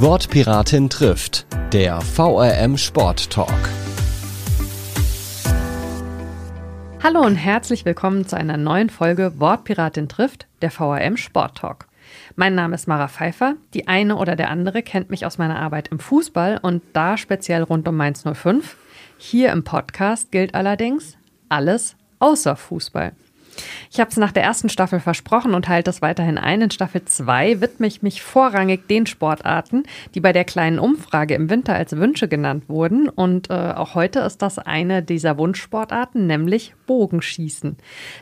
Wortpiratin trifft, der VRM Sport Talk. Hallo und herzlich willkommen zu einer neuen Folge Wortpiratin trifft, der VRM Sport Talk. Mein Name ist Mara Pfeiffer. Die eine oder der andere kennt mich aus meiner Arbeit im Fußball und da speziell rund um Mainz 05. Hier im Podcast gilt allerdings alles außer Fußball. Ich habe es nach der ersten Staffel versprochen und halte es weiterhin ein. In Staffel 2 widme ich mich vorrangig den Sportarten, die bei der kleinen Umfrage im Winter als Wünsche genannt wurden. Und äh, auch heute ist das eine dieser Wunschsportarten, nämlich Bogenschießen.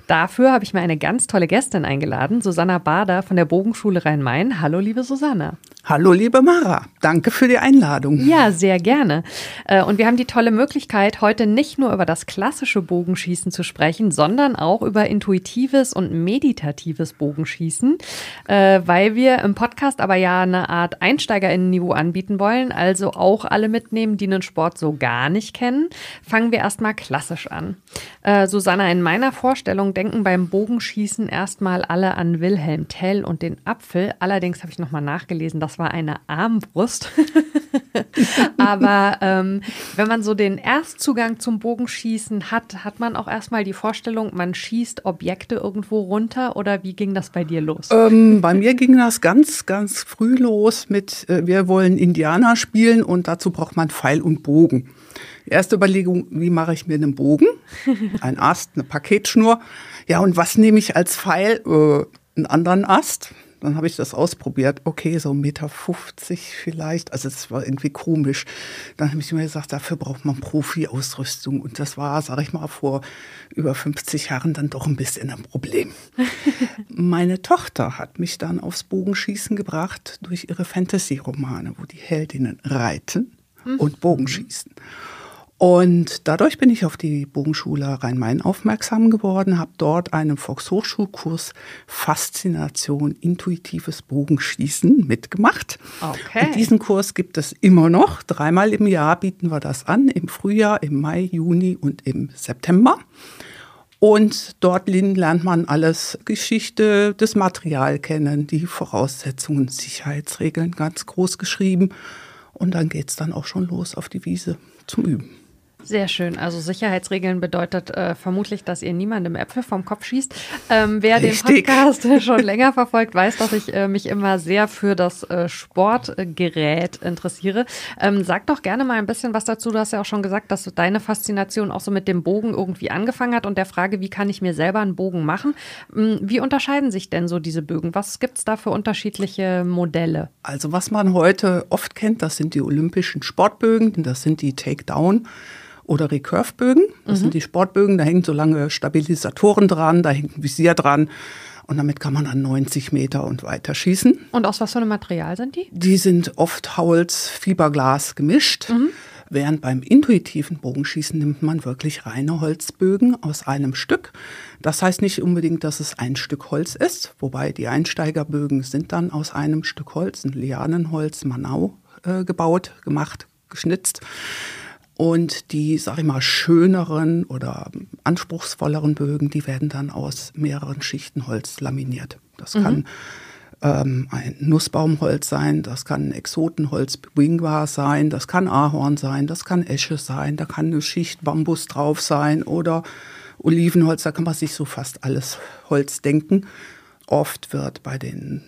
Dafür habe ich mir eine ganz tolle Gästin eingeladen, Susanna Bader von der Bogenschule Rhein-Main. Hallo, liebe Susanna. Hallo, liebe Mara. Danke für die Einladung. Ja, sehr gerne. Äh, und wir haben die tolle Möglichkeit, heute nicht nur über das klassische Bogenschießen zu sprechen, sondern auch über intuitives und meditatives Bogenschießen, äh, weil wir im Podcast aber ja eine Art Einsteigerinnenniveau anbieten wollen, also auch alle mitnehmen, die einen Sport so gar nicht kennen. Fangen wir erstmal klassisch an. Äh, Susanna, in meiner Vorstellung denken beim Bogenschießen erstmal alle an Wilhelm Tell und den Apfel. Allerdings habe ich nochmal nachgelesen, das war eine Armbrust. Aber ähm, wenn man so den Erstzugang zum Bogenschießen hat, hat man auch erstmal die Vorstellung, man schießt Objekte irgendwo runter oder wie ging das bei dir los? Ähm, bei mir ging das ganz, ganz früh los mit, äh, wir wollen Indianer spielen und dazu braucht man Pfeil und Bogen. Erste Überlegung, wie mache ich mir einen Bogen? Ein Ast, eine Paketschnur. Ja, und was nehme ich als Pfeil? Äh, einen anderen Ast. Dann habe ich das ausprobiert. Okay, so 1,50 Meter vielleicht. Also es war irgendwie komisch. Dann habe ich mir gesagt, dafür braucht man Profi-Ausrüstung. Und das war, sage ich mal, vor über 50 Jahren dann doch ein bisschen ein Problem. Meine Tochter hat mich dann aufs Bogenschießen gebracht durch ihre Fantasy-Romane, wo die Heldinnen reiten und Bogenschießen. Und dadurch bin ich auf die Bogenschule Rhein-Main aufmerksam geworden, habe dort einen Volkshochschulkurs Faszination intuitives Bogenschießen mitgemacht. Okay. Und diesen Kurs gibt es immer noch. Dreimal im Jahr bieten wir das an, im Frühjahr, im Mai, Juni und im September. Und dort lernt man alles Geschichte, das Material kennen, die Voraussetzungen, Sicherheitsregeln ganz groß geschrieben. Und dann geht es dann auch schon los auf die Wiese zum Üben. Sehr schön. Also Sicherheitsregeln bedeutet äh, vermutlich, dass ihr niemandem Äpfel vom Kopf schießt. Ähm, wer Richtig. den Podcast schon länger verfolgt, weiß, dass ich äh, mich immer sehr für das äh, Sportgerät interessiere. Ähm, sag doch gerne mal ein bisschen was dazu. Du hast ja auch schon gesagt, dass deine Faszination auch so mit dem Bogen irgendwie angefangen hat und der Frage, wie kann ich mir selber einen Bogen machen? Ähm, wie unterscheiden sich denn so diese Bögen? Was gibt es da für unterschiedliche Modelle? Also was man heute oft kennt, das sind die olympischen Sportbögen, das sind die Takedown oder Recurve-Bögen. Das mhm. sind die Sportbögen, da hängen so lange Stabilisatoren dran, da hängt ein Visier dran. Und damit kann man dann 90 Meter und weiter schießen. Und aus was für einem Material sind die? Die sind oft Holz, Fiberglas gemischt. Mhm. Während beim intuitiven Bogenschießen nimmt man wirklich reine Holzbögen aus einem Stück. Das heißt nicht unbedingt, dass es ein Stück Holz ist, wobei die Einsteigerbögen sind dann aus einem Stück Holz, ein Lianenholz, Manau, äh, gebaut, gemacht, geschnitzt. Und die, sag ich mal, schöneren oder anspruchsvolleren Bögen, die werden dann aus mehreren Schichten Holz laminiert. Das mhm. kann ähm, ein Nussbaumholz sein, das kann ein Exotenholz Wingwa sein, das kann Ahorn sein, das kann Esche sein, da kann eine Schicht Bambus drauf sein oder Olivenholz, da kann man sich so fast alles Holz denken. Oft wird bei den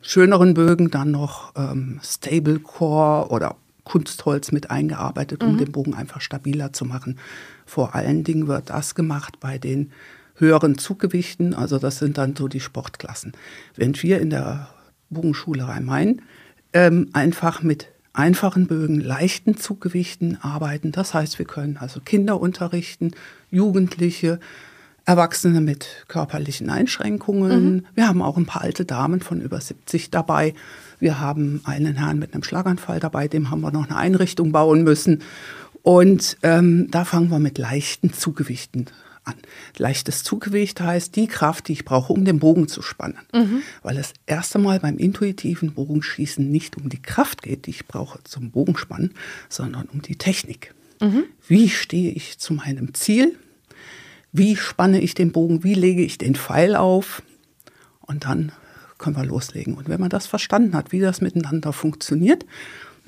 schöneren Bögen dann noch ähm, Stablecore oder Kunstholz mit eingearbeitet, um mhm. den Bogen einfach stabiler zu machen. Vor allen Dingen wird das gemacht bei den höheren Zuggewichten, also das sind dann so die Sportklassen. Während wir in der Bogenschule Rhein-Main ähm, einfach mit einfachen Bögen, leichten Zuggewichten arbeiten. Das heißt, wir können also Kinder unterrichten, Jugendliche, Erwachsene mit körperlichen Einschränkungen. Mhm. Wir haben auch ein paar alte Damen von über 70 dabei. Wir haben einen Herrn mit einem Schlaganfall dabei, dem haben wir noch eine Einrichtung bauen müssen. Und ähm, da fangen wir mit leichten Zuggewichten an. Leichtes Zuggewicht heißt die Kraft, die ich brauche, um den Bogen zu spannen. Mhm. Weil es erst einmal beim intuitiven Bogenschießen nicht um die Kraft geht, die ich brauche zum Bogenspannen, sondern um die Technik. Mhm. Wie stehe ich zu meinem Ziel? Wie spanne ich den Bogen? Wie lege ich den Pfeil auf? Und dann können wir loslegen. Und wenn man das verstanden hat, wie das miteinander funktioniert,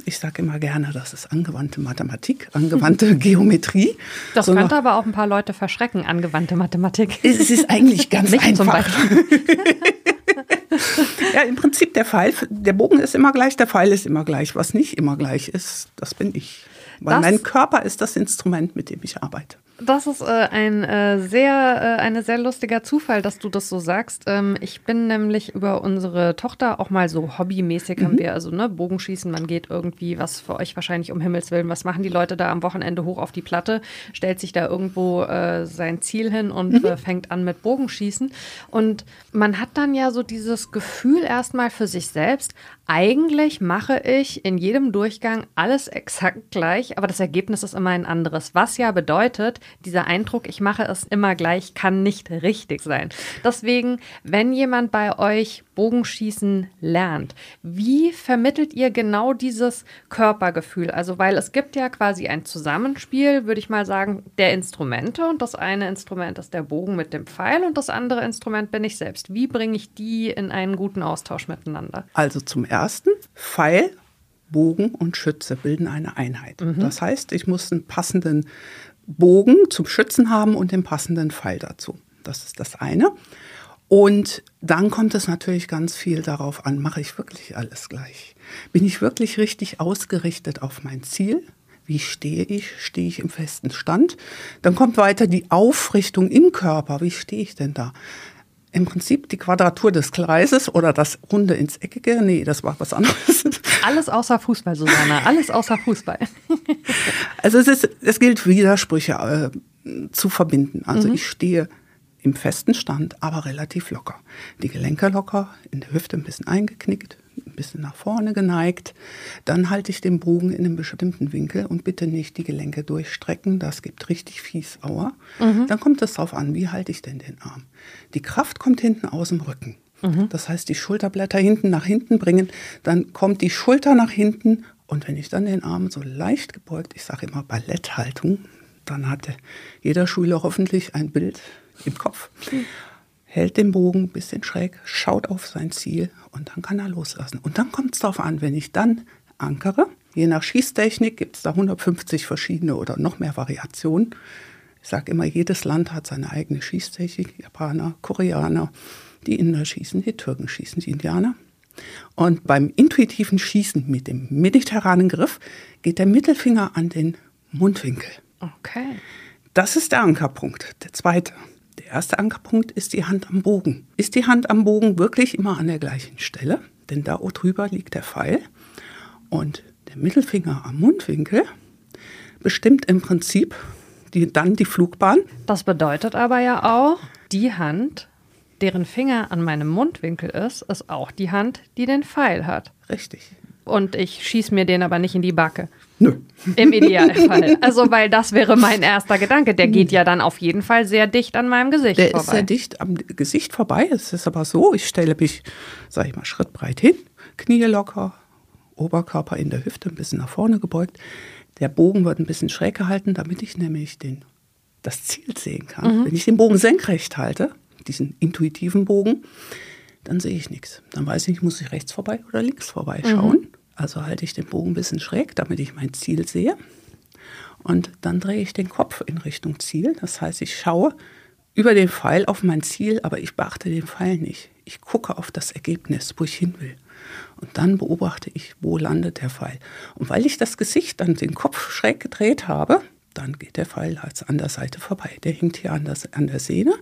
ich sage immer gerne, das ist angewandte Mathematik, angewandte Geometrie. Das so könnte aber auch ein paar Leute verschrecken, angewandte Mathematik. Es ist eigentlich ganz zum einfach. ja, im Prinzip der Pfeil, der Bogen ist immer gleich, der Pfeil ist immer gleich. Was nicht immer gleich ist, das bin ich. Weil Das- mein Körper ist das Instrument, mit dem ich arbeite. Das ist äh, ein äh, sehr, äh, eine sehr lustiger Zufall, dass du das so sagst. Ähm, ich bin nämlich über unsere Tochter auch mal so hobbymäßig haben wir, also ne, Bogenschießen, man geht irgendwie, was für euch wahrscheinlich um Himmels Willen, was machen die Leute da am Wochenende hoch auf die Platte, stellt sich da irgendwo äh, sein Ziel hin und äh, fängt an mit Bogenschießen. Und man hat dann ja so dieses Gefühl erstmal für sich selbst, eigentlich mache ich in jedem Durchgang alles exakt gleich, aber das Ergebnis ist immer ein anderes. Was ja bedeutet, dieser Eindruck, ich mache es immer gleich, kann nicht richtig sein. Deswegen, wenn jemand bei euch Bogenschießen lernt, wie vermittelt ihr genau dieses Körpergefühl? Also, weil es gibt ja quasi ein Zusammenspiel, würde ich mal sagen, der Instrumente und das eine Instrument ist der Bogen mit dem Pfeil und das andere Instrument bin ich selbst. Wie bringe ich die in einen guten Austausch miteinander? Also zum ersten, Pfeil, Bogen und Schütze bilden eine Einheit. Das heißt, ich muss einen passenden Bogen zum Schützen haben und den passenden Pfeil dazu. Das ist das eine. Und dann kommt es natürlich ganz viel darauf an, mache ich wirklich alles gleich? Bin ich wirklich richtig ausgerichtet auf mein Ziel? Wie stehe ich? Stehe ich im festen Stand? Dann kommt weiter die Aufrichtung im Körper. Wie stehe ich denn da? Im Prinzip die Quadratur des Kreises oder das Runde ins Eckige. Nee, das war was anderes. Alles außer Fußball, Susanna. Alles außer Fußball. Also es, ist, es gilt, Widersprüche äh, zu verbinden. Also ich stehe im festen Stand, aber relativ locker. Die Gelenke locker, in der Hüfte ein bisschen eingeknickt, ein bisschen nach vorne geneigt. Dann halte ich den Bogen in einem bestimmten Winkel und bitte nicht die Gelenke durchstrecken. Das gibt richtig fies Aua. Dann kommt es darauf an, wie halte ich denn den Arm. Die Kraft kommt hinten aus dem Rücken. Das heißt, die Schulterblätter hinten nach hinten bringen, dann kommt die Schulter nach hinten und wenn ich dann den Arm so leicht gebeugt, ich sage immer Balletthaltung, dann hatte jeder Schüler hoffentlich ein Bild im Kopf, hält den Bogen ein bisschen schräg, schaut auf sein Ziel und dann kann er loslassen. Und dann kommt es darauf an, wenn ich dann ankere, je nach Schießtechnik gibt es da 150 verschiedene oder noch mehr Variationen. Ich sage immer, jedes Land hat seine eigene Schießtechnik. Japaner, Koreaner, die Inder schießen, die Türken schießen, die Indianer. Und beim intuitiven Schießen mit dem mediterranen Griff geht der Mittelfinger an den Mundwinkel. Okay. Das ist der Ankerpunkt. Der zweite. Der erste Ankerpunkt ist die Hand am Bogen. Ist die Hand am Bogen wirklich immer an der gleichen Stelle? Denn da drüber liegt der Pfeil. Und der Mittelfinger am Mundwinkel bestimmt im Prinzip die, dann die Flugbahn. Das bedeutet aber ja auch, die Hand, deren Finger an meinem Mundwinkel ist, ist auch die Hand, die den Pfeil hat. Richtig. Und ich schieße mir den aber nicht in die Backe. Nö. Im Idealfall. Also, weil das wäre mein erster Gedanke. Der geht ja dann auf jeden Fall sehr dicht an meinem Gesicht Der ist vorbei. sehr dicht am Gesicht vorbei. Es ist aber so, ich stelle mich, sag ich mal, schrittbreit hin, Knie locker, Oberkörper in der Hüfte, ein bisschen nach vorne gebeugt. Der Bogen wird ein bisschen schräg gehalten, damit ich nämlich den, das Ziel sehen kann. Wenn ich den Bogen senkrecht halte, diesen intuitiven Bogen, dann sehe ich nichts. Dann weiß ich, muss ich rechts vorbei oder links vorbei schauen. Also halte ich den Bogen ein bisschen schräg, damit ich mein Ziel sehe. Und dann drehe ich den Kopf in Richtung Ziel. Das heißt, ich schaue über den Pfeil auf mein Ziel, aber ich beachte den Pfeil nicht. Ich gucke auf das Ergebnis, wo ich hin will. Und dann beobachte ich, wo landet der Pfeil. Und weil ich das Gesicht dann den Kopf schräg gedreht habe, dann geht der Pfeil an der Seite vorbei. Der hängt hier an, das, an der Sehne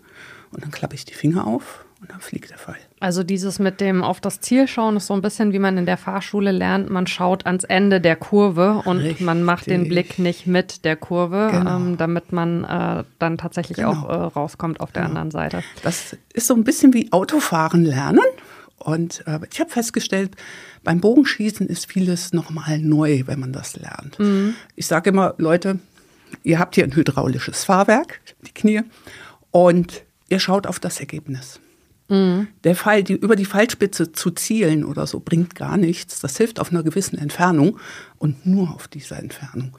und dann klappe ich die Finger auf und dann fliegt der Pfeil. Also dieses mit dem auf das Ziel schauen ist so ein bisschen wie man in der Fahrschule lernt. Man schaut ans Ende der Kurve und man macht den Richtig. Blick nicht mit der Kurve, Genau. ähm, damit man äh, dann tatsächlich Genau. auch äh, rauskommt auf der anderen Seite. Das ist so ein bisschen wie Autofahren lernen. Und äh, ich habe festgestellt, beim Bogenschießen ist vieles nochmal neu, wenn man das lernt. Ich sage immer, Leute, ihr habt hier ein hydraulisches Fahrwerk, die Knie, und ihr schaut auf das Ergebnis. Der Pfeil, die, über die Pfeilspitze zu zielen oder so, bringt gar nichts. Das hilft auf einer gewissen Entfernung und nur auf dieser Entfernung.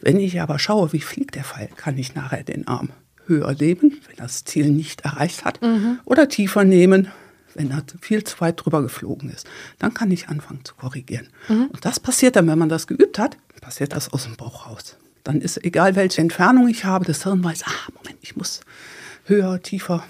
Wenn ich aber schaue, wie fliegt der Pfeil, kann ich nachher den Arm höher nehmen, wenn das Ziel nicht erreicht hat, oder tiefer nehmen, wenn er viel zu weit drüber geflogen ist, dann kann ich anfangen zu korrigieren. Mhm. Und das passiert dann, wenn man das geübt hat, passiert das aus dem Bauch raus. Dann ist egal, welche Entfernung ich habe, das Hirn weiß, ah, Moment, ich muss höher, tiefer.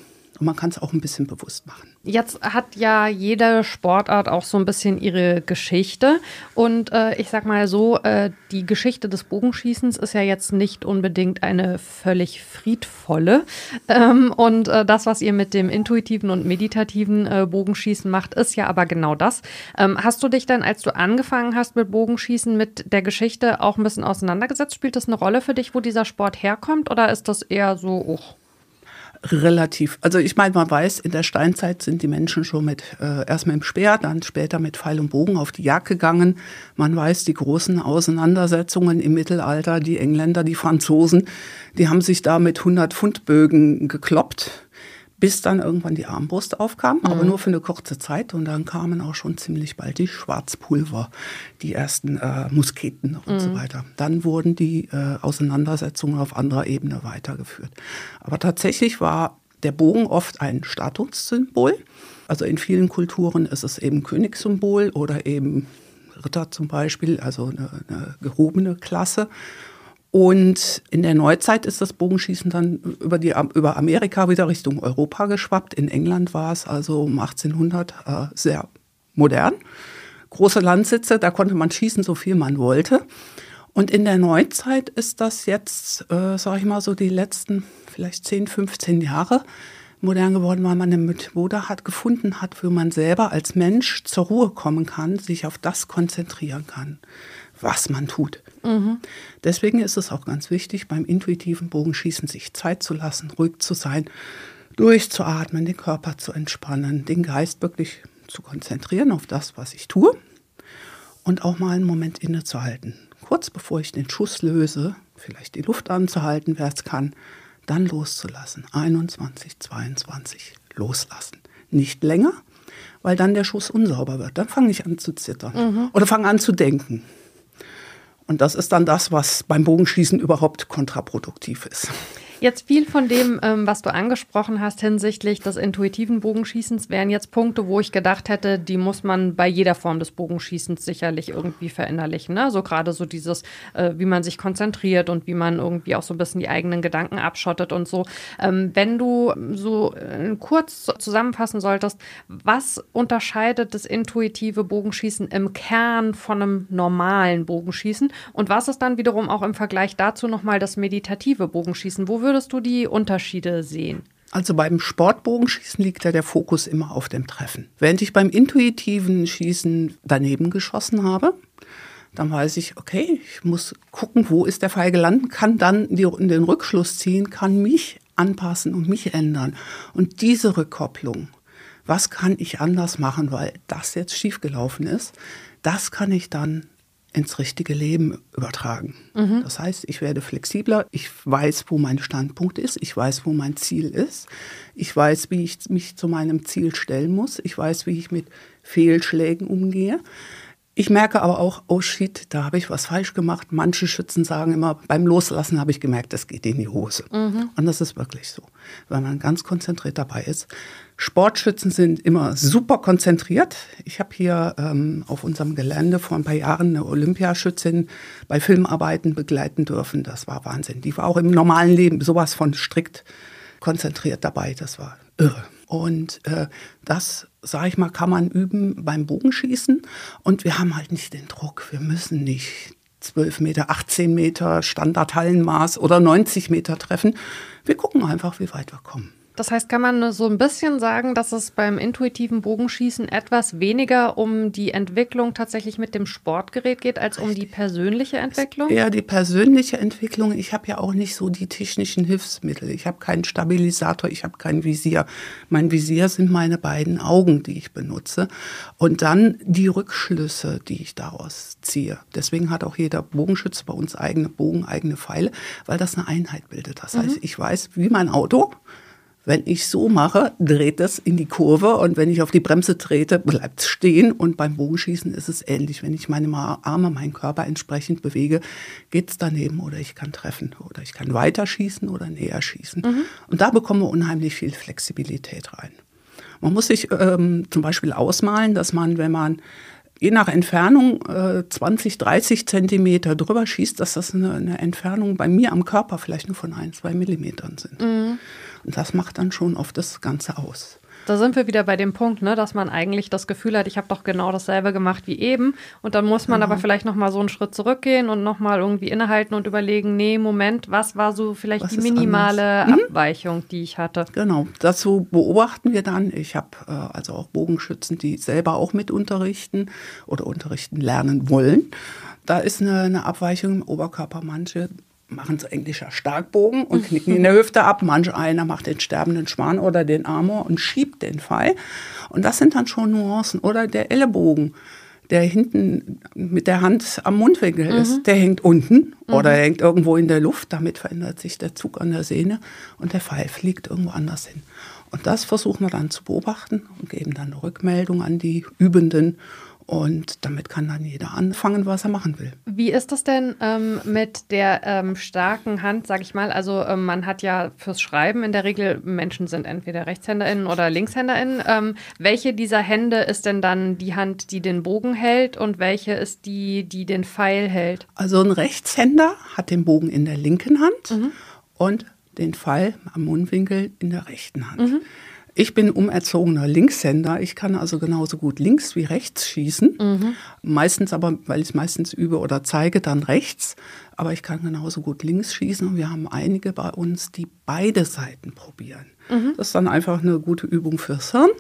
Und man kann es auch ein bisschen bewusst machen. Jetzt hat ja jede Sportart auch so ein bisschen ihre Geschichte. Und äh, ich sag mal so, äh, die Geschichte des Bogenschießens ist ja jetzt nicht unbedingt eine völlig friedvolle. Ähm, und äh, das, was ihr mit dem intuitiven und meditativen äh, Bogenschießen macht, ist ja aber genau das. Ähm, hast du dich dann, als du angefangen hast mit Bogenschießen, mit der Geschichte auch ein bisschen auseinandergesetzt? Spielt das eine Rolle für dich, wo dieser Sport herkommt? Oder ist das eher so, oh, relativ. Also ich meine, man weiß, in der Steinzeit sind die Menschen schon mit äh, erst mit dem Speer, dann später mit Pfeil und Bogen auf die Jagd gegangen. Man weiß, die großen Auseinandersetzungen im Mittelalter, die Engländer, die Franzosen, die haben sich da mit 100 Pfund Bögen gekloppt bis dann irgendwann die Armbrust aufkam, mhm. aber nur für eine kurze Zeit. Und dann kamen auch schon ziemlich bald die Schwarzpulver, die ersten äh, Musketen und mhm. so weiter. Dann wurden die äh, Auseinandersetzungen auf anderer Ebene weitergeführt. Aber tatsächlich war der Bogen oft ein Statussymbol. Also in vielen Kulturen ist es eben Königssymbol oder eben Ritter zum Beispiel, also eine, eine gehobene Klasse. Und in der Neuzeit ist das Bogenschießen dann über, die, über Amerika wieder Richtung Europa geschwappt. In England war es also um 1800 äh, sehr modern. Große Landsitze, da konnte man schießen, so viel man wollte. Und in der Neuzeit ist das jetzt, äh, sage ich mal, so die letzten vielleicht 10, 15 Jahre modern geworden, weil man eine Methode hat gefunden hat, wo man selber als Mensch zur Ruhe kommen kann, sich auf das konzentrieren kann was man tut. Mhm. Deswegen ist es auch ganz wichtig, beim intuitiven Bogenschießen sich Zeit zu lassen, ruhig zu sein, durchzuatmen, den Körper zu entspannen, den Geist wirklich zu konzentrieren auf das, was ich tue und auch mal einen Moment innezuhalten. Kurz bevor ich den Schuss löse, vielleicht die Luft anzuhalten, wer es kann, dann loszulassen. 21, 22, loslassen. Nicht länger, weil dann der Schuss unsauber wird. Dann fange ich an zu zittern mhm. oder fange an zu denken. Und das ist dann das, was beim Bogenschießen überhaupt kontraproduktiv ist. Jetzt viel von dem, ähm, was du angesprochen hast hinsichtlich des intuitiven Bogenschießens, wären jetzt Punkte, wo ich gedacht hätte, die muss man bei jeder Form des Bogenschießens sicherlich irgendwie verinnerlichen. Ne? So gerade so dieses, äh, wie man sich konzentriert und wie man irgendwie auch so ein bisschen die eigenen Gedanken abschottet und so. Ähm, wenn du so äh, kurz zusammenfassen solltest, was unterscheidet das intuitive Bogenschießen im Kern von einem normalen Bogenschießen und was ist dann wiederum auch im Vergleich dazu nochmal das meditative Bogenschießen? Wo würdest du die Unterschiede sehen? Also beim Sportbogenschießen liegt ja der Fokus immer auf dem Treffen. Während ich beim intuitiven Schießen daneben geschossen habe, dann weiß ich, okay, ich muss gucken, wo ist der Pfeil gelandet, kann dann den Rückschluss ziehen, kann mich anpassen und mich ändern. Und diese Rückkopplung, was kann ich anders machen, weil das jetzt schiefgelaufen ist, das kann ich dann ins richtige Leben übertragen. Mhm. Das heißt, ich werde flexibler, ich weiß, wo mein Standpunkt ist, ich weiß, wo mein Ziel ist, ich weiß, wie ich mich zu meinem Ziel stellen muss, ich weiß, wie ich mit Fehlschlägen umgehe. Ich merke aber auch, oh shit, da habe ich was falsch gemacht. Manche Schützen sagen immer, beim Loslassen habe ich gemerkt, das geht in die Hose. Mhm. Und das ist wirklich so, weil man ganz konzentriert dabei ist. Sportschützen sind immer super konzentriert. Ich habe hier ähm, auf unserem Gelände vor ein paar Jahren eine Olympiaschützin bei Filmarbeiten begleiten dürfen. Das war Wahnsinn. Die war auch im normalen Leben sowas von strikt konzentriert dabei. Das war irre. Und äh, das, sage ich mal, kann man üben beim Bogenschießen. Und wir haben halt nicht den Druck. Wir müssen nicht 12 Meter, 18 Meter Standardhallenmaß oder 90 Meter treffen. Wir gucken einfach, wie weit wir kommen. Das heißt, kann man so ein bisschen sagen, dass es beim intuitiven Bogenschießen etwas weniger um die Entwicklung tatsächlich mit dem Sportgerät geht, als um die persönliche Entwicklung? Eher die persönliche Entwicklung. Ich habe ja auch nicht so die technischen Hilfsmittel. Ich habe keinen Stabilisator, ich habe kein Visier. Mein Visier sind meine beiden Augen, die ich benutze. Und dann die Rückschlüsse, die ich daraus ziehe. Deswegen hat auch jeder Bogenschütze bei uns eigene Bogen, eigene Pfeile, weil das eine Einheit bildet. Das heißt, mhm. ich weiß, wie mein Auto wenn ich so mache, dreht das in die Kurve und wenn ich auf die Bremse trete, bleibt es stehen. Und beim Bogenschießen ist es ähnlich. Wenn ich meine Arme, meinen Körper entsprechend bewege, geht es daneben oder ich kann treffen oder ich kann weiter schießen oder näher schießen. Mhm. Und da bekommen wir unheimlich viel Flexibilität rein. Man muss sich ähm, zum Beispiel ausmalen, dass man, wenn man je nach Entfernung äh, 20, 30 Zentimeter drüber schießt, dass das eine, eine, Entfernung bei mir am Körper vielleicht nur von ein, zwei Millimetern sind. Mhm. Und das macht dann schon oft das Ganze aus. Da sind wir wieder bei dem Punkt, ne, dass man eigentlich das Gefühl hat, ich habe doch genau dasselbe gemacht wie eben. Und dann muss man genau. aber vielleicht noch mal so einen Schritt zurückgehen und noch mal irgendwie innehalten und überlegen, nee, Moment, was war so vielleicht was die minimale mhm. Abweichung, die ich hatte? Genau, dazu beobachten wir dann. Ich habe äh, also auch Bogenschützen, die selber auch mit unterrichten oder unterrichten lernen wollen. Da ist eine, eine Abweichung im Oberkörper. Manche machen so englischer Starkbogen und knicken in der Hüfte ab. Manch einer macht den sterbenden Schwan oder den Amor und schiebt den Pfeil. Und das sind dann schon Nuancen. Oder der Ellenbogen, der hinten mit der Hand am Mundwinkel mhm. ist, der hängt unten mhm. oder hängt irgendwo in der Luft. Damit verändert sich der Zug an der Sehne und der Pfeil fliegt irgendwo anders hin. Und das versuchen wir dann zu beobachten und geben dann eine Rückmeldung an die Übenden. Und damit kann dann jeder anfangen, was er machen will. Wie ist das denn ähm, mit der ähm, starken Hand, sag ich mal? Also ähm, man hat ja fürs Schreiben in der Regel, Menschen sind entweder RechtshänderInnen oder LinkshänderInnen. Ähm, welche dieser Hände ist denn dann die Hand, die den Bogen hält und welche ist die, die den Pfeil hält? Also ein Rechtshänder hat den Bogen in der linken Hand mhm. und den Pfeil am Mundwinkel in der rechten Hand. Mhm. Ich bin umerzogener Linkshänder. Ich kann also genauso gut links wie rechts schießen. Mhm. Meistens aber, weil ich es meistens übe oder zeige, dann rechts. Aber ich kann genauso gut links schießen. Und wir haben einige bei uns, die beide Seiten probieren. Mhm. Das ist dann einfach eine gute Übung fürs Hirn,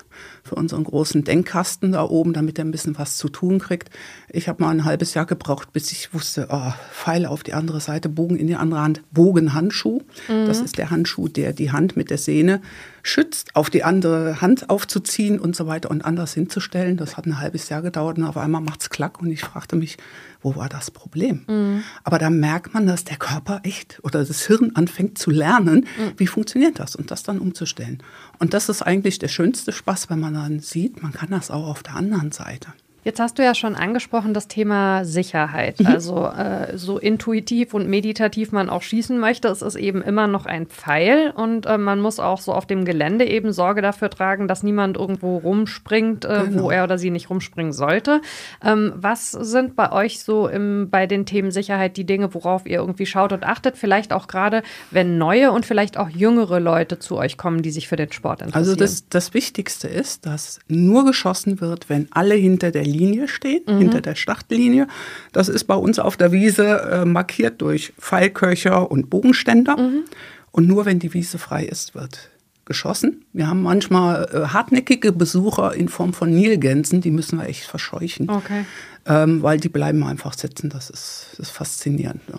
für unseren großen Denkkasten da oben, damit er ein bisschen was zu tun kriegt. Ich habe mal ein halbes Jahr gebraucht, bis ich wusste, oh, Pfeile auf die andere Seite, Bogen in die andere Hand, Bogenhandschuh. Mhm. Das ist der Handschuh, der die Hand mit der Sehne schützt, auf die andere Hand aufzuziehen und so weiter und anders hinzustellen. Das hat ein halbes Jahr gedauert und auf einmal macht es klack und ich fragte mich, wo war das Problem? Mhm. Aber da merkt man, dass der Körper echt oder das Hirn anfängt zu lernen, mhm. wie funktioniert das und das dann umzustellen. Und das ist eigentlich der schönste Spaß, wenn man dann sieht, man kann das auch auf der anderen Seite. Jetzt hast du ja schon angesprochen das Thema Sicherheit. Mhm. Also äh, so intuitiv und meditativ man auch schießen möchte, es ist eben immer noch ein Pfeil und äh, man muss auch so auf dem Gelände eben Sorge dafür tragen, dass niemand irgendwo rumspringt, äh, genau. wo er oder sie nicht rumspringen sollte. Ähm, was sind bei euch so im, bei den Themen Sicherheit die Dinge, worauf ihr irgendwie schaut und achtet? Vielleicht auch gerade, wenn neue und vielleicht auch jüngere Leute zu euch kommen, die sich für den Sport interessieren. Also das, das Wichtigste ist, dass nur geschossen wird, wenn alle hinter der Linie stehen, mhm. hinter der Startlinie. Das ist bei uns auf der Wiese äh, markiert durch Pfeilköcher und Bogenständer. Mhm. Und nur wenn die Wiese frei ist, wird geschossen. Wir haben manchmal äh, hartnäckige Besucher in Form von Nilgänsen, die müssen wir echt verscheuchen, okay. ähm, weil die bleiben einfach sitzen. Das ist, das ist faszinierend. Ja.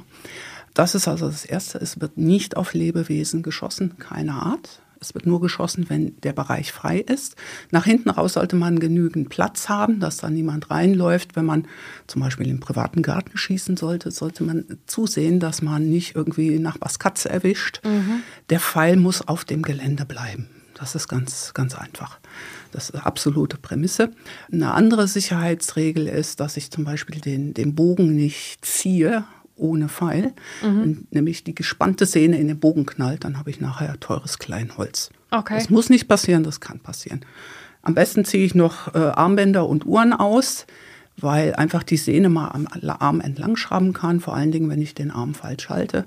Das ist also das Erste. Es wird nicht auf Lebewesen geschossen, keiner Art. Es wird nur geschossen, wenn der Bereich frei ist. Nach hinten raus sollte man genügend Platz haben, dass da niemand reinläuft. Wenn man zum Beispiel im privaten Garten schießen sollte, sollte man zusehen, dass man nicht irgendwie Nachbars Katze erwischt. Mhm. Der Pfeil muss auf dem Gelände bleiben. Das ist ganz, ganz einfach. Das ist eine absolute Prämisse. Eine andere Sicherheitsregel ist, dass ich zum Beispiel den, den Bogen nicht ziehe ohne Pfeil, mhm. nämlich die gespannte Sehne in den Bogen knallt, dann habe ich nachher teures Kleinholz. Okay. Das muss nicht passieren, das kann passieren. Am besten ziehe ich noch äh, Armbänder und Uhren aus, weil einfach die Sehne mal am Arm entlang schraben kann, vor allen Dingen, wenn ich den Arm falsch halte.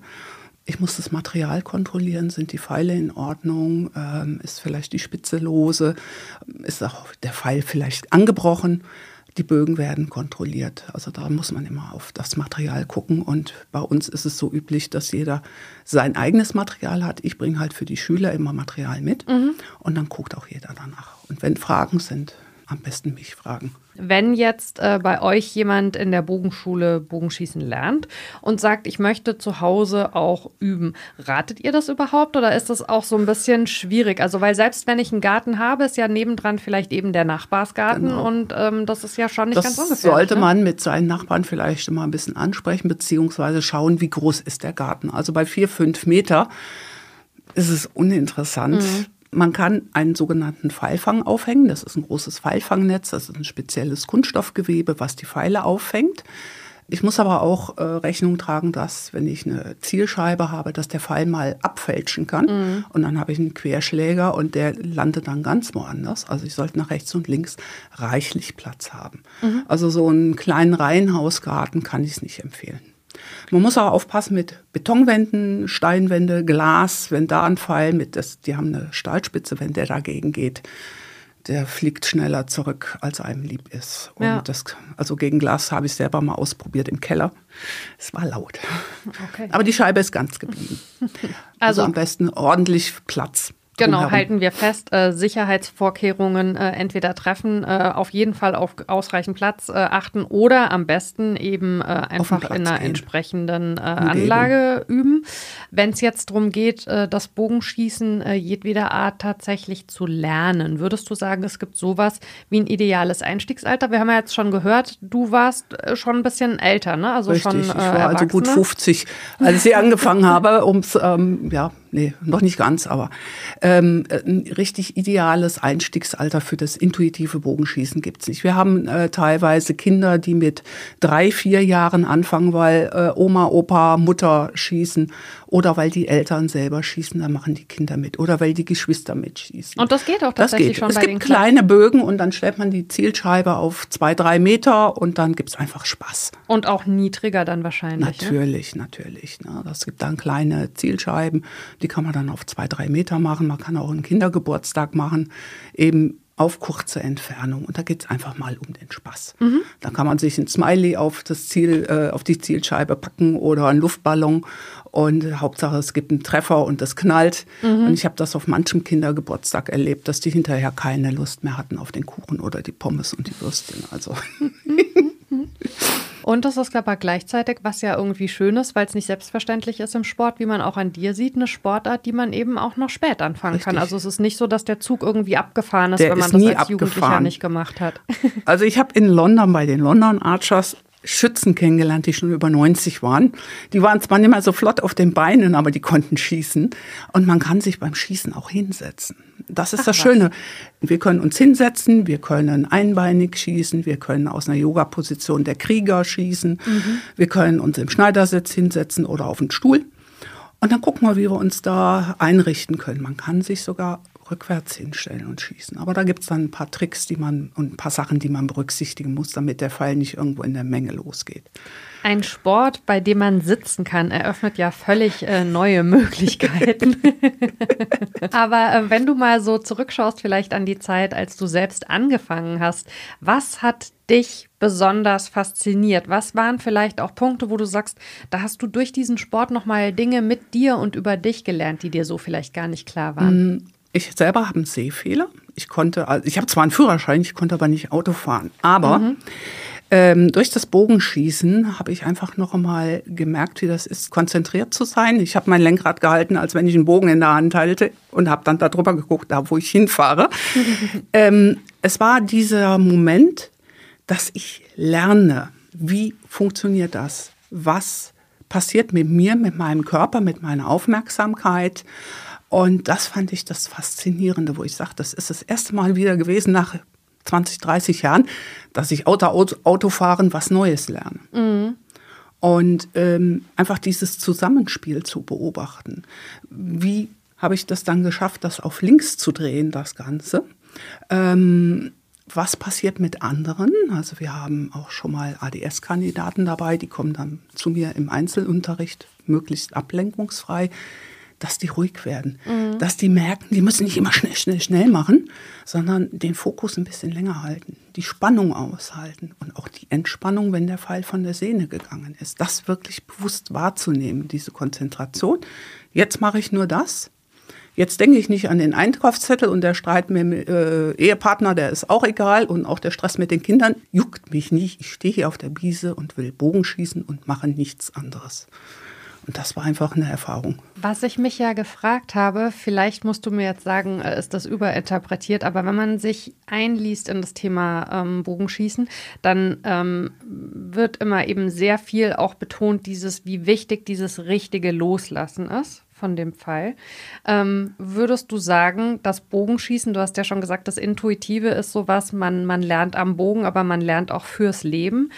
Ich muss das Material kontrollieren, sind die Pfeile in Ordnung, ähm, ist vielleicht die Spitze lose, ist auch der Pfeil vielleicht angebrochen die Bögen werden kontrolliert. Also da muss man immer auf das Material gucken. Und bei uns ist es so üblich, dass jeder sein eigenes Material hat. Ich bringe halt für die Schüler immer Material mit mhm. und dann guckt auch jeder danach. Und wenn Fragen sind, am besten mich fragen. Wenn jetzt äh, bei euch jemand in der Bogenschule Bogenschießen lernt und sagt, ich möchte zu Hause auch üben, ratet ihr das überhaupt oder ist das auch so ein bisschen schwierig? Also, weil selbst wenn ich einen Garten habe, ist ja nebendran vielleicht eben der Nachbarsgarten genau. und ähm, das ist ja schon nicht das ganz ungefährlich. sollte ne? man mit seinen Nachbarn vielleicht immer ein bisschen ansprechen, beziehungsweise schauen, wie groß ist der Garten. Also bei vier, fünf Meter ist es uninteressant. Mhm man kann einen sogenannten Pfeilfang aufhängen. Das ist ein großes Pfeilfangnetz. Das ist ein spezielles Kunststoffgewebe, was die Pfeile auffängt. Ich muss aber auch äh, Rechnung tragen, dass, wenn ich eine Zielscheibe habe, dass der Pfeil mal abfälschen kann. Mhm. Und dann habe ich einen Querschläger und der landet dann ganz woanders. Also ich sollte nach rechts und links reichlich Platz haben. Mhm. Also so einen kleinen Reihenhausgarten kann ich es nicht empfehlen. Man muss auch aufpassen mit Betonwänden, Steinwände, Glas, wenn da ein Pfeil mit, das, die haben eine Stahlspitze, wenn der dagegen geht, der fliegt schneller zurück, als einem lieb ist. Und ja. das, also gegen Glas habe ich selber mal ausprobiert im Keller. Es war laut. Okay. Aber die Scheibe ist ganz geblieben. Also, also am besten ordentlich Platz. Genau, halten wir fest, äh, Sicherheitsvorkehrungen äh, entweder treffen, äh, auf jeden Fall auf ausreichend Platz äh, achten oder am besten eben äh, einfach in einer gehen. entsprechenden äh, Anlage üben. Wenn es jetzt darum geht, das Bogenschießen jedweder Art tatsächlich zu lernen, würdest du sagen, es gibt sowas wie ein ideales Einstiegsalter? Wir haben ja jetzt schon gehört, du warst schon ein bisschen älter, ne? Also Richtig, schon, ich war also gut 50, als ich angefangen habe, ums ähm, ja nee, noch nicht ganz, aber ähm, ein richtig ideales Einstiegsalter für das intuitive Bogenschießen gibt's nicht. Wir haben äh, teilweise Kinder, die mit drei, vier Jahren anfangen, weil äh, Oma, Opa, Mutter schießen oder weil die Eltern selber schießen, dann machen die Kinder mit oder weil die Geschwister mitschießen. Und das geht auch tatsächlich geht. schon es bei gibt den kleine Bögen und dann stellt man die Zielscheibe auf zwei, drei Meter und dann gibt's einfach Spaß. Und auch niedriger dann wahrscheinlich. Natürlich, ne? natürlich. Ne? Das gibt dann kleine Zielscheiben, die kann man dann auf zwei, drei Meter machen. Man kann auch einen Kindergeburtstag machen, eben auf kurze Entfernung. Und da geht es einfach mal um den Spaß. Mhm. Da kann man sich ein Smiley auf das Ziel, äh, auf die Zielscheibe packen oder einen Luftballon. Und Hauptsache, es gibt einen Treffer und das knallt. Mhm. Und ich habe das auf manchem Kindergeburtstag erlebt, dass die hinterher keine Lust mehr hatten auf den Kuchen oder die Pommes und die Würstchen. Also. Und das ist aber gleichzeitig, was ja irgendwie schön ist, weil es nicht selbstverständlich ist im Sport, wie man auch an dir sieht, eine Sportart, die man eben auch noch spät anfangen Richtig. kann. Also es ist nicht so, dass der Zug irgendwie abgefahren ist, der wenn man ist das als abgefahren. Jugendlicher nicht gemacht hat. Also ich habe in London bei den London Archers Schützen kennengelernt, die schon über 90 waren. Die waren zwar nicht mehr so flott auf den Beinen, aber die konnten schießen. Und man kann sich beim Schießen auch hinsetzen. Das ist Ach, das Schöne. Was. Wir können uns hinsetzen, wir können einbeinig schießen, wir können aus einer Yoga-Position der Krieger schießen, mhm. wir können uns im Schneidersitz hinsetzen oder auf den Stuhl. Und dann gucken wir, wie wir uns da einrichten können. Man kann sich sogar rückwärts hinstellen und schießen. Aber da gibt es dann ein paar Tricks, die man und ein paar Sachen, die man berücksichtigen muss, damit der Pfeil nicht irgendwo in der Menge losgeht. Ein Sport, bei dem man sitzen kann, eröffnet ja völlig äh, neue Möglichkeiten. Aber äh, wenn du mal so zurückschaust, vielleicht an die Zeit, als du selbst angefangen hast, was hat dich besonders fasziniert? Was waren vielleicht auch Punkte, wo du sagst, da hast du durch diesen Sport nochmal Dinge mit dir und über dich gelernt, die dir so vielleicht gar nicht klar waren? Ich selber habe einen Sehfehler. Ich konnte, also ich habe zwar einen Führerschein, ich konnte aber nicht Auto fahren. Aber mhm. ähm, durch das Bogenschießen habe ich einfach noch einmal gemerkt, wie das ist, konzentriert zu sein. Ich habe mein Lenkrad gehalten, als wenn ich einen Bogen in der Hand halte und habe dann darüber geguckt, da wo ich hinfahre. ähm, es war dieser Moment, dass ich lerne, wie funktioniert das? Was passiert mit mir, mit meinem Körper, mit meiner Aufmerksamkeit? Und das fand ich das Faszinierende, wo ich sage, das ist das erste Mal wieder gewesen nach 20, 30 Jahren, dass ich Auto, Auto, Autofahren was Neues lerne. Mhm. Und ähm, einfach dieses Zusammenspiel zu beobachten. Wie habe ich das dann geschafft, das auf links zu drehen, das Ganze? Ähm, was passiert mit anderen? Also wir haben auch schon mal ADS-Kandidaten dabei, die kommen dann zu mir im Einzelunterricht, möglichst ablenkungsfrei dass die ruhig werden, mhm. dass die merken, die müssen nicht immer schnell, schnell, schnell machen, sondern den Fokus ein bisschen länger halten, die Spannung aushalten und auch die Entspannung, wenn der Pfeil von der Sehne gegangen ist. Das wirklich bewusst wahrzunehmen, diese Konzentration. Jetzt mache ich nur das. Jetzt denke ich nicht an den Einkaufszettel und der Streit mit dem äh, Ehepartner, der ist auch egal und auch der Stress mit den Kindern juckt mich nicht. Ich stehe hier auf der Wiese und will Bogen schießen und mache nichts anderes. Und das war einfach eine Erfahrung. Was ich mich ja gefragt habe, vielleicht musst du mir jetzt sagen, äh, ist das überinterpretiert, aber wenn man sich einliest in das Thema ähm, Bogenschießen, dann ähm, wird immer eben sehr viel auch betont, dieses, wie wichtig dieses richtige Loslassen ist von dem Pfeil. Ähm, würdest du sagen, das Bogenschießen, du hast ja schon gesagt, das Intuitive ist sowas, man, man lernt am Bogen, aber man lernt auch fürs Leben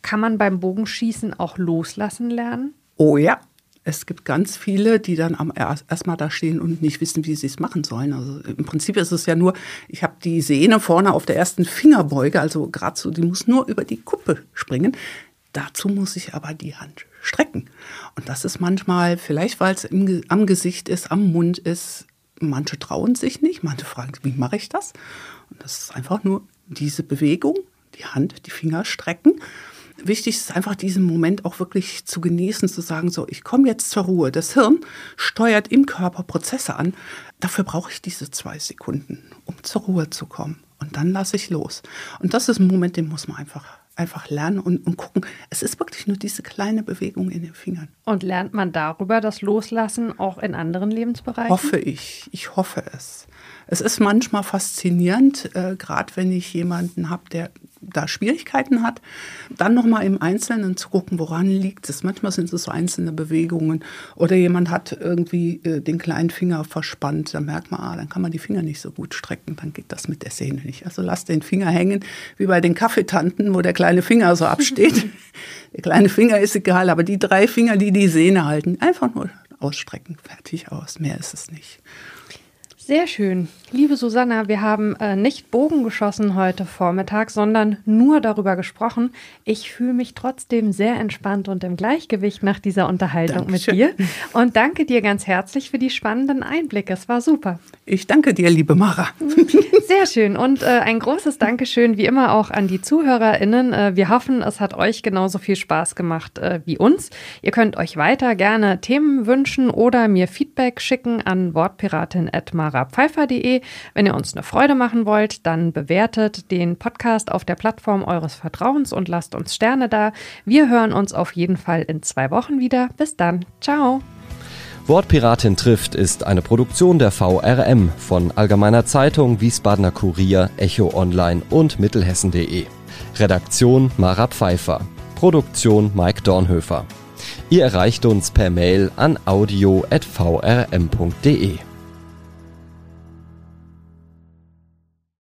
Kann man beim Bogenschießen auch loslassen lernen? Oh ja, es gibt ganz viele, die dann am erstmal da stehen und nicht wissen, wie sie es machen sollen. Also im Prinzip ist es ja nur, ich habe die Sehne vorne auf der ersten Fingerbeuge, also gerade so, die muss nur über die Kuppe springen. Dazu muss ich aber die Hand strecken. Und das ist manchmal, vielleicht weil es am Gesicht ist, am Mund ist, manche trauen sich nicht, manche fragen, wie mache ich das? Und das ist einfach nur diese Bewegung, die Hand, die Finger strecken wichtig ist einfach diesen Moment auch wirklich zu genießen, zu sagen, so, ich komme jetzt zur Ruhe. Das Hirn steuert im Körper Prozesse an. Dafür brauche ich diese zwei Sekunden, um zur Ruhe zu kommen. Und dann lasse ich los. Und das ist ein Moment, den muss man einfach einfach lernen und, und gucken. Es ist wirklich nur diese kleine Bewegung in den Fingern. Und lernt man darüber das Loslassen auch in anderen Lebensbereichen? Hoffe ich. Ich hoffe es. Es ist manchmal faszinierend, äh, gerade wenn ich jemanden habe, der da Schwierigkeiten hat, dann nochmal im Einzelnen zu gucken, woran liegt es. Manchmal sind es so einzelne Bewegungen oder jemand hat irgendwie äh, den kleinen Finger verspannt, dann merkt man, ah, dann kann man die Finger nicht so gut strecken, dann geht das mit der Sehne nicht. Also lass den Finger hängen, wie bei den Kaffeetanten, wo der kleine Finger so absteht. der kleine Finger ist egal, aber die drei Finger, die die Sehne halten, einfach nur ausstrecken, fertig aus, mehr ist es nicht. Sehr schön. Liebe Susanna, wir haben äh, nicht Bogen geschossen heute Vormittag, sondern nur darüber gesprochen. Ich fühle mich trotzdem sehr entspannt und im Gleichgewicht nach dieser Unterhaltung Dankeschön. mit dir. Und danke dir ganz herzlich für die spannenden Einblicke. Es war super. Ich danke dir, liebe Mara. Sehr schön. Und äh, ein großes Dankeschön wie immer auch an die ZuhörerInnen. Äh, wir hoffen, es hat euch genauso viel Spaß gemacht äh, wie uns. Ihr könnt euch weiter gerne Themen wünschen oder mir Feedback schicken an wortpiratin.mar sarapfeifer.de. Wenn ihr uns eine Freude machen wollt, dann bewertet den Podcast auf der Plattform eures Vertrauens und lasst uns Sterne da. Wir hören uns auf jeden Fall in zwei Wochen wieder. Bis dann. Ciao. Wortpiratin trifft ist eine Produktion der VRM von Allgemeiner Zeitung, Wiesbadener Kurier, Echo Online und Mittelhessen.de. Redaktion Mara Pfeiffer. Produktion Mike Dornhöfer. Ihr erreicht uns per Mail an audio.vrm.de.